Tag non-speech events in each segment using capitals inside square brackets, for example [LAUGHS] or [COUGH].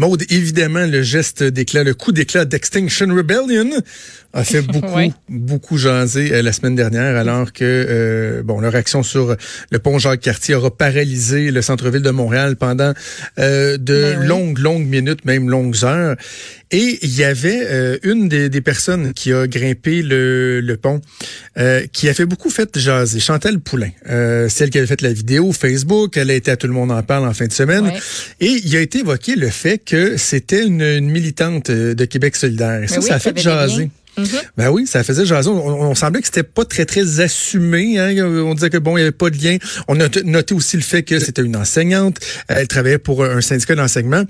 Maude, évidemment, le geste d'éclat, le coup d'éclat d'Extinction Rebellion a fait [LAUGHS] beaucoup, beaucoup jaser euh, la semaine dernière, alors que euh, bon, leur action sur le pont Jacques-Cartier aura paralysé le centre-ville de Montréal pendant euh, de Ben longues, longues minutes, même longues heures. Et il y avait euh, une des, des personnes qui a grimpé le, le pont, euh, qui a fait beaucoup fait jaser, Chantal Poulain, euh, celle qui avait fait la vidéo Facebook, elle a été à Tout le monde en parle en fin de semaine, Ouais. et il a été évoqué le fait que c'était une, une militante de Québec solidaire. Et ça, Ben oui, ça a ça fait jaser. Mhm. Ben oui, ça faisait jaser. On, on semblait que c'était pas très très assumé. Hein. On disait que bon, il y avait pas de lien. On a noté aussi le fait que c'était une enseignante. Elle travaillait pour un syndicat d'enseignement.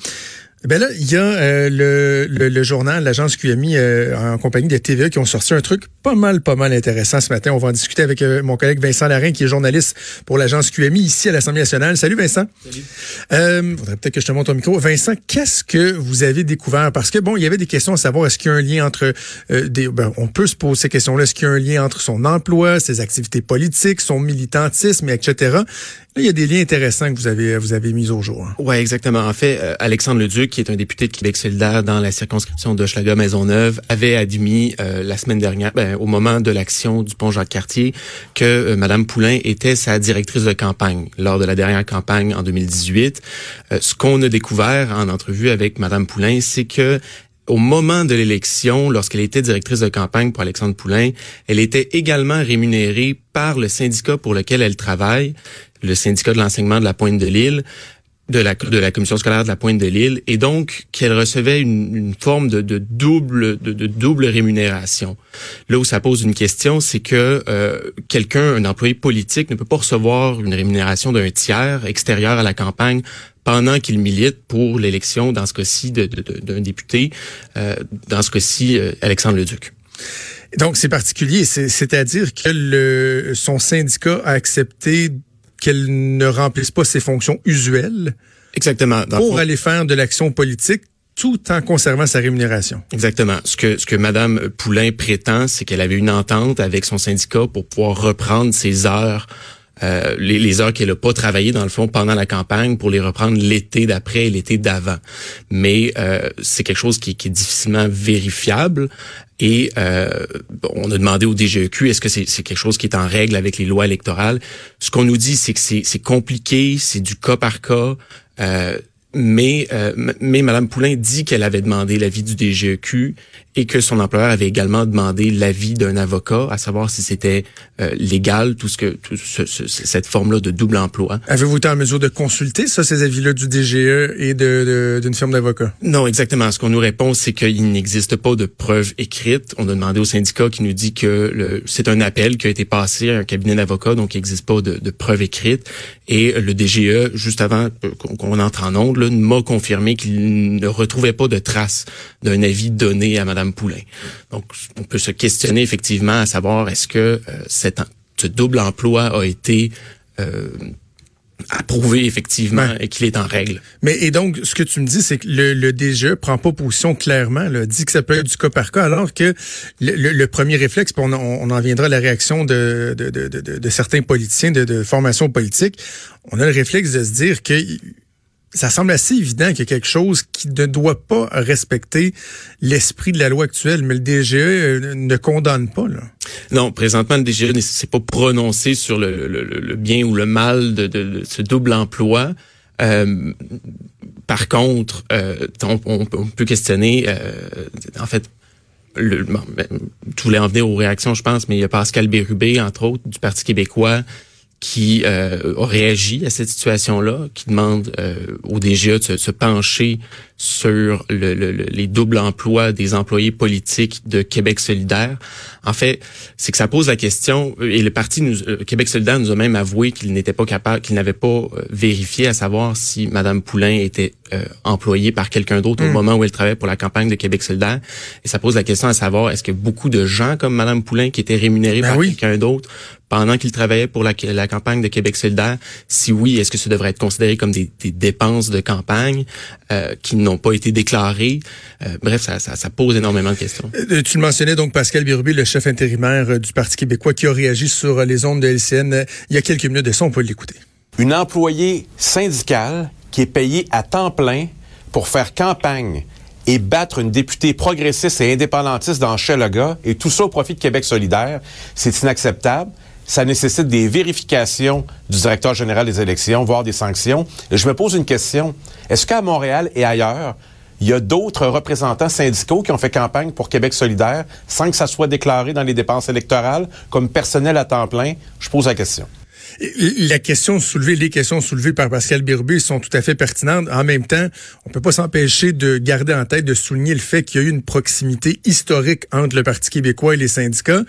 Ben là, il y a euh, le, le, le journal, l'agence QMI, euh, en compagnie de TVA, qui ont sorti un truc pas mal, pas mal intéressant ce matin. On va en discuter avec euh, mon collègue Vincent Larin, qui est journaliste pour l'agence QMI ici à l'Assemblée nationale. Salut Vincent. Salut. Euh, faudrait peut-être que je te montre ton micro. Vincent, qu'est-ce que vous avez découvert? Parce que bon, il y avait des questions à savoir est-ce qu'il y a un lien entre euh, des. Ben, on peut se poser ces questions-là. Est-ce qu'il y a un lien entre son emploi, ses activités politiques, son militantisme, etc. Là, il y a des liens intéressants que vous avez vous avez mis au jour. hein. Oui, exactement. En fait, euh, Alexandre Leduc, qui est un député de Québec solidaire dans la circonscription de maisonneuve avait admis euh, la semaine dernière, ben, au moment de l'action du pont Jacques-Cartier, que euh, Madame Poulain était sa directrice de campagne lors de la dernière campagne en 2018. Euh, ce qu'on a découvert en entrevue avec Madame Poulain, c'est que au moment de l'élection, lorsqu'elle était directrice de campagne pour Alexandre Poulain, elle était également rémunérée par le syndicat pour lequel elle travaille, le syndicat de l'enseignement de la Pointe de l'Île, de la, de la commission scolaire de la Pointe de l'Île, et donc qu'elle recevait une, une forme de, de double de, de double rémunération. Là où ça pose une question, c'est que euh, quelqu'un, un employé politique, ne peut pas recevoir une rémunération d'un tiers extérieur à la campagne pendant qu'il milite pour l'élection, dans ce cas-ci, d'un député, euh, dans ce cas-ci, euh, Alexandre Leduc. Donc, c'est particulier. C'est- C'est-à-dire que le, son syndicat a accepté qu'elle ne remplisse pas ses fonctions usuelles Exactement. Dans pour aller faire de l'action politique tout en conservant sa rémunération. Exactement. Ce que ce que Madame Poulain prétend, c'est qu'elle avait une entente avec son syndicat pour pouvoir reprendre ses heures, euh, les, les heures qu'elle n'a pas travaillées dans le fond pendant la campagne, pour les reprendre l'été d'après et l'été d'avant. Mais euh, c'est quelque chose qui, qui est difficilement vérifiable. Et euh, on a demandé au DGEQ, est-ce que c'est c'est quelque chose qui est en règle avec les lois électorales? Ce qu'on nous dit, c'est que c'est compliqué, c'est du cas par cas. Euh, mais, euh, mais Mme Poulain dit qu'elle avait demandé l'avis du DGEQ et que son employeur avait également demandé l'avis d'un avocat, à savoir si c'était euh, légal, tout ce que tout ce- ce- cette forme-là de double emploi. Avez-vous été en mesure de consulter ça, ces avis-là du DGE et de- d'une firme d'avocats? Non, exactement. Ce qu'on nous répond, c'est qu'il n'existe pas de preuve écrite. On a demandé au syndicat qui nous dit que c'est un appel qui a été passé à un cabinet d'avocats, donc il n'existe pas de, de preuve écrite. Et le DGE, juste avant euh, qu'on entre en onde, là, m'a confirmé qu'il ne retrouvait pas de traces d'un avis donné à Madame Poulain. Donc, on peut se questionner effectivement à savoir est-ce que euh, cet ce double emploi a été euh, approuvé effectivement Ouais. et qu'il est en règle? Mais et donc, ce que tu me dis, c'est que le, le DGE prend pas position clairement, là, dit que ça peut être du cas par cas, alors que le, le- le premier réflexe, puis on, en- on en viendra à la réaction de, de, de, de, de certains politiciens de, de formation politique, on a le réflexe de se dire que ça semble assez évident qu'il y a quelque chose qui ne doit pas respecter l'esprit de la loi actuelle, mais le DGE euh, ne condamne pas. Là. Non, présentement, le DGE ne s'est pas prononcé sur le, bien ou le mal de, ce double emploi. Euh, par contre, euh, on, peut questionner, euh, en fait, le, bon, ben, voulais en venir aux réactions, je pense, mais il y a Pascal Bérubé, entre autres, du Parti québécois, qui euh, a réagi à cette situation-là, qui demande euh, au DGA de se, pencher sur le, les doubles emplois des employés politiques de Québec solidaire. En fait, c'est que ça pose la question, et le parti nous, euh, Québec solidaire nous a même avoué qu'il n'était pas capable, qu'il n'avait pas vérifié à savoir si Madame Poulain était employée par quelqu'un d'autre au hmm. moment où elle travaillait pour la campagne de Québec solidaire. Et ça pose la question à savoir, est-ce que beaucoup de gens comme Madame Poulain qui étaient rémunérés ben par quelqu'un d'autre pendant qu'il travaillait pour la, campagne de Québec solidaire? Si oui, est-ce que ça devrait être considéré comme des, dépenses de campagne euh, qui n'ont pas été déclarées? Euh, bref, ça, ça, pose énormément de questions. Euh, tu le mentionnais donc Pascal Birubé, le chef intérimaire du Parti québécois, qui a réagi sur les ondes de LCN il y a quelques minutes de ça. On peut l'écouter. Une employée syndicale qui est payée à temps plein pour faire campagne et battre une députée progressiste et indépendantiste dans Chellaga, et tout ça au profit de Québec solidaire, c'est inacceptable ça nécessite des vérifications du directeur général des élections, voire des sanctions. Et je me pose une question. Est-ce qu'à Montréal et ailleurs, il y a d'autres représentants syndicaux qui ont fait campagne pour Québec solidaire sans que ça soit déclaré dans les dépenses électorales comme personnel à temps plein? Je pose la question. La question soulevée, les questions soulevées par Pascal Birubé sont tout à fait pertinentes. En même temps, on peut pas s'empêcher de garder en tête, de souligner le fait qu'il y a eu une proximité historique entre le Parti québécois et les syndicats.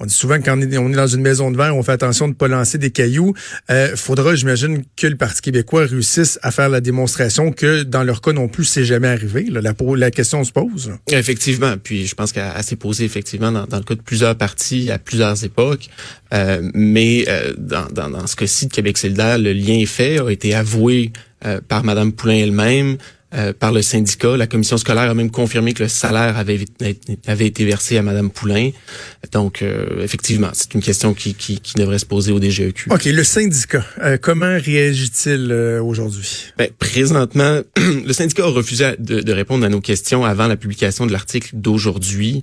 On dit souvent que est, dans une maison de verre, on fait attention de ne pas lancer des cailloux. Euh, faudra, j'imagine, que le Parti québécois réussisse à faire la démonstration que dans leur cas non plus, c'est jamais arrivé. la, la, question se pose. Effectivement. Puis je pense qu'elle s'est posée effectivement dans, le cas de plusieurs partis à plusieurs époques. Euh, mais euh, dans, ce cas-ci de Québec solidaire, le lien fait a été avoué euh, par Mme Poulain elle-même. Euh, par le syndicat. La commission scolaire a même confirmé que le salaire avait, avait été versé à Madame Poulain. Donc, euh, effectivement, c'est une question qui, qui, qui, devrait se poser au DGEQ. OK, le syndicat, euh, comment réagit-il aujourd'hui? Ben, présentement, [CLEARS THROAT] le syndicat a refusé de, de, répondre à nos questions avant la publication de l'article d'aujourd'hui.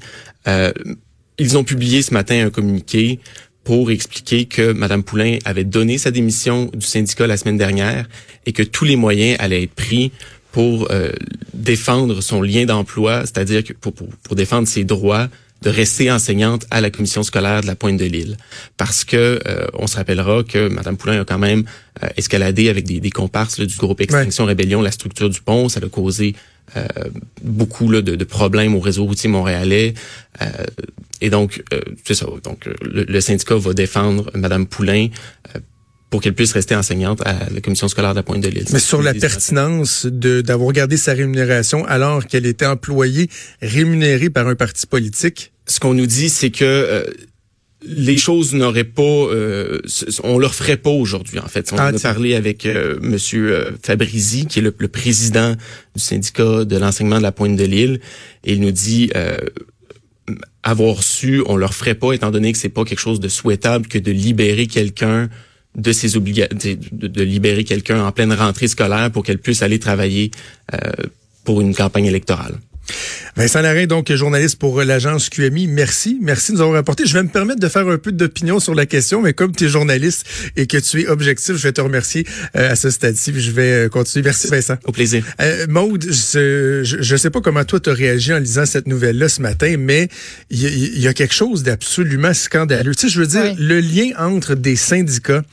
ils ont publié ce matin un communiqué pour expliquer que Mme Poulain avait donné sa démission du syndicat la semaine dernière et que tous les moyens allaient être pris pour euh, défendre son lien d'emploi, c'est-à-dire pour, pour, pour, défendre ses droits de rester enseignante à la commission scolaire de la Pointe de l'Île. Parce que euh, on se rappellera que Mme Poulain a quand même euh, escaladé avec des, des comparses du groupe Extinction Rébellion la structure du pont. Ça a causé beaucoup là, de, de, problèmes au réseau routier montréalais. et donc, c'est ça. Donc, le, le, syndicat va défendre Mme Poulain pour qu'elle puisse rester enseignante à la commission scolaire de la Pointe de l'Île. Mais sur la pertinence de d'avoir gardé sa rémunération alors qu'elle était employée rémunérée par un parti politique? Ce qu'on nous dit, c'est que euh, les choses n'auraient pas, euh, on leur ferait pas aujourd'hui. En fait, on ah, a parlé avec euh, Monsieur euh, Fabrizi, qui est le, le, président du syndicat de l'enseignement de la Pointe de l'Île, et il nous dit avoir su, on leur ferait pas, étant donné que c'est pas quelque chose de souhaitable que de libérer quelqu'un de ses obligations, de, libérer quelqu'un en pleine rentrée scolaire pour qu'elle puisse aller travailler euh, pour une campagne électorale. Vincent Larrain, donc journaliste pour l'agence QMI, merci. Merci de nous avoir rapporté. Je vais me permettre de faire un peu d'opinion sur la question, mais comme tu es journaliste et que tu es objectif, je vais te remercier euh, à ce stade-ci. Je vais euh, continuer. Merci Vincent. Au plaisir. Euh, Maude, je ne sais pas comment toi tu as réagi en lisant cette nouvelle-là ce matin, mais il y, a quelque chose d'absolument scandaleux. Tu sais, je veux dire, le lien entre des syndicats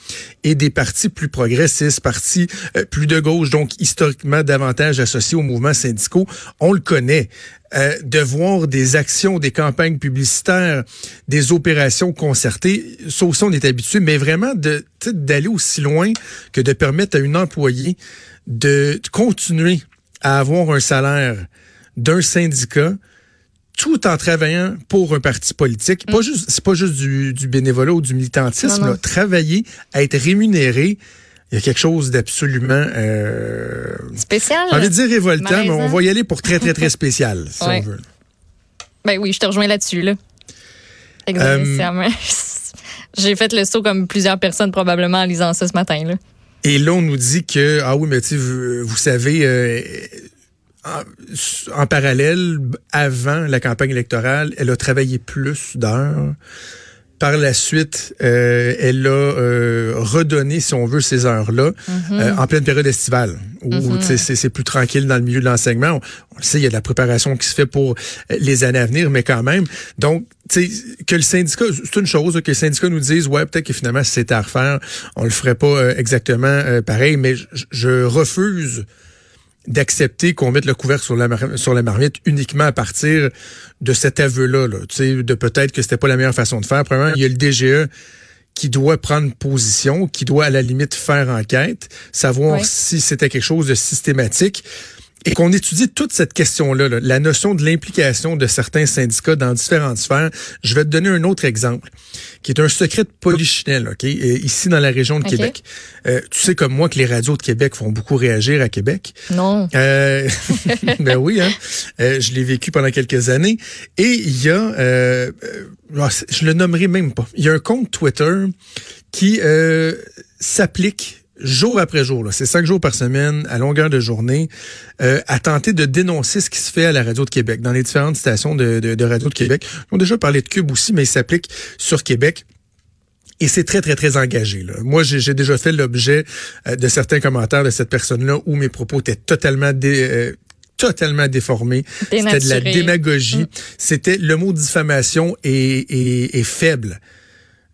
et des partis plus progressistes, partis euh, plus de gauche, donc historiquement davantage associés aux mouvements syndicaux, on le connaît. Euh, de voir des actions, des campagnes publicitaires, des opérations concertées, ça aussi on est habitué, mais vraiment d'aller aussi loin que de permettre à une employée de continuer à avoir un salaire d'un syndicat tout en travaillant pour un parti politique. Pas mm. juste, c'est pas juste du, du, bénévolat ou du militantisme. travailler, à être rémunéré. Il y a quelque chose d'absolument euh, spécial? J'ai envie de dire révoltant, mais on va y aller pour très très très spécial, si on veut. Ben oui, je te rejoins là-dessus là. Exactement. Euh, [LAUGHS] J'ai fait le saut comme plusieurs personnes probablement en lisant ça ce matin là. Et là, on nous dit que ah oui, mais tu vous, vous savez. Euh, en, parallèle, avant la campagne électorale, elle a travaillé plus d'heures par la suite, euh, elle a euh, redonné, si on veut, ces heures-là euh, en pleine période estivale, où sais, c'est plus tranquille dans le milieu de l'enseignement. On, on le sait, il y a de la préparation qui se fait pour euh, les années à venir, mais quand même. Donc, que le syndicat, c'est une chose, que le syndicat nous dise, ouais, peut-être que finalement, si c'était à refaire, on le ferait pas euh, exactement euh, pareil, mais je refuse d'accepter qu'on mette le couvercle sur la, mar- sur la marmite uniquement à partir de cet aveu-là, là, tu sais, de peut-être que c'était pas la meilleure façon de faire. Premièrement, il y a le DGE qui doit prendre position, qui doit à la limite faire enquête, savoir Oui. si c'était quelque chose de systématique et qu'on étudie toute cette question-là, là, la notion de l'implication de certains syndicats dans différentes sphères. Je vais te donner un autre exemple, qui est un secret de polichinelle, OK, euh, ici dans la région de. Québec. Euh, tu sais comme moi que les radios de Québec font beaucoup réagir à Québec. Non. Euh, [LAUGHS] ben oui, hein. Euh, je l'ai vécu pendant quelques années. Et il y a, euh, euh, je le nommerai même pas. Il y a un compte Twitter qui euh, s'applique jour après jour, là. c'est cinq jours par semaine, à longueur de journée, euh, à tenter de dénoncer ce qui se fait à la radio de Québec, dans les différentes stations de, de, de radio de Québec. On a déjà parlé de Cube aussi, mais il s'applique sur Québec. Et c'est très, très, très engagé. Là. Moi, j'ai j'ai déjà fait l'objet euh, de certains commentaires de cette personne-là où mes propos étaient totalement dé- euh, totalement déformés. C'était de la démagogie. C'était le mot diffamation est, est, est faible.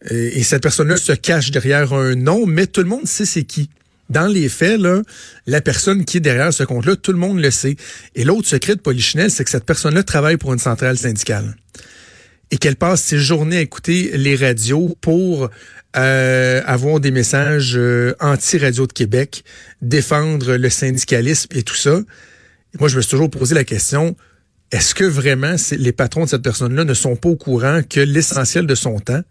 Et cette personne-là se cache derrière un nom, mais tout le monde sait c'est qui. Dans les faits, là, la personne qui est derrière ce compte-là, tout le monde le sait. Et l'autre secret de Polichinelle, c'est que cette personne-là travaille pour une centrale syndicale et qu'elle passe ses journées à écouter les radios pour euh, avoir des messages euh, anti-radio de Québec, défendre le syndicalisme et tout ça. Moi, je me suis toujours posé la question, est-ce que vraiment les patrons de cette personne-là ne sont pas au courant que l'essentiel de son temps,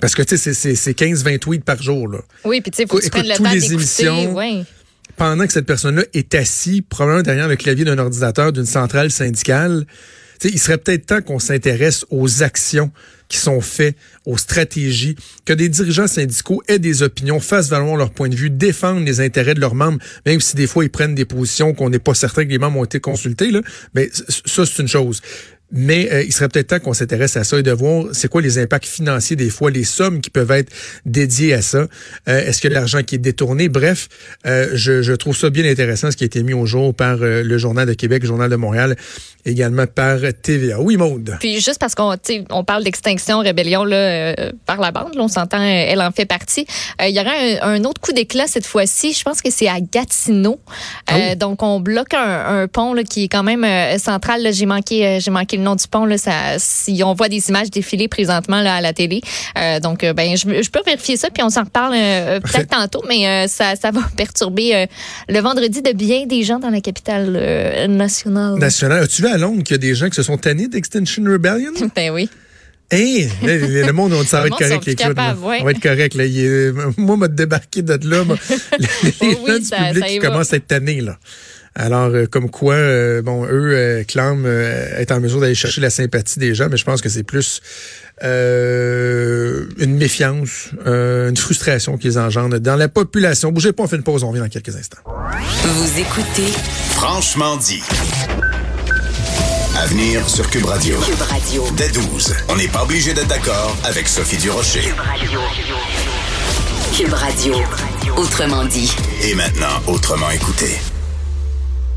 parce que tu sais, c'est- c'est c'est 15-20 tweets par jour, là. Oui, puis tu sais, faut que tu prennes le temps les d'écouter. émissions, Ouais. pendant que cette personne-là est assis, probablement derrière le clavier d'un ordinateur d'une centrale syndicale, tu sais, il serait peut-être temps qu'on s'intéresse aux actions qui sont faites, aux stratégies, que des dirigeants syndicaux aient des opinions, fassent valoir leur point de vue, défendent les intérêts de leurs membres, même si des fois ils prennent des positions qu'on n'est pas certain que les membres ont été consultés. Là. Mais ça, c'est une chose. Mais euh, il serait peut-être temps qu'on s'intéresse à ça et de voir c'est quoi les impacts financiers des fois, les sommes qui peuvent être dédiées à ça. Euh, Est-ce que l'argent qui est détourné? Bref, euh, je, je trouve ça bien intéressant ce qui a été mis au jour par euh, le Journal de Québec, le Journal de Montréal, également par TVA. Oui, Maude? Puis juste parce qu'on on parle d'extinction, rébellion là, euh, par la bande, là, on s'entend, euh, elle en fait partie. Euh, Il y aura un, un autre coup d'éclat cette fois-ci. Je pense que c'est à Gatineau. Euh, Donc on bloque un, un pont là, qui est quand même euh, central. J'ai manqué, j'ai manqué le nom du pont. Là, ça, si on voit des images défiler présentement là, à la télé. Euh, donc euh, ben je, je peux vérifier ça puis on s'en reparle euh, peut-être tantôt, mais euh, ça, ça va perturber le vendredi de bien des gens dans la capitale nationale. National. As-tu vu à Londres qu'il y a des gens qui se sont tannés d'Extinction Rebellion? [LAUGHS] ben oui. Hey, là, le le monde, on ça va être correct, les capables, ouais. On va être correct, là. Il est- moi, m'a débarqué de là. [LAUGHS] les les Oh gens du ça- public ça qui commencent à être tannés, là. Alors, euh, comme quoi, euh, bon, eux euh, clament euh, être en mesure d'aller chercher la sympathie des gens, mais je pense que c'est plus euh, une méfiance, euh, une frustration qu'ils engendrent dans la population. Bougez pas, on fait une pause, on revient dans quelques instants. Vous écoutez Franchement dit. À venir sur Cube Radio. Cube Radio. Dès 12. On n'est pas obligé d'être d'accord avec Sophie Durocher. Cube Radio. Autrement dit. Et maintenant, autrement écouté.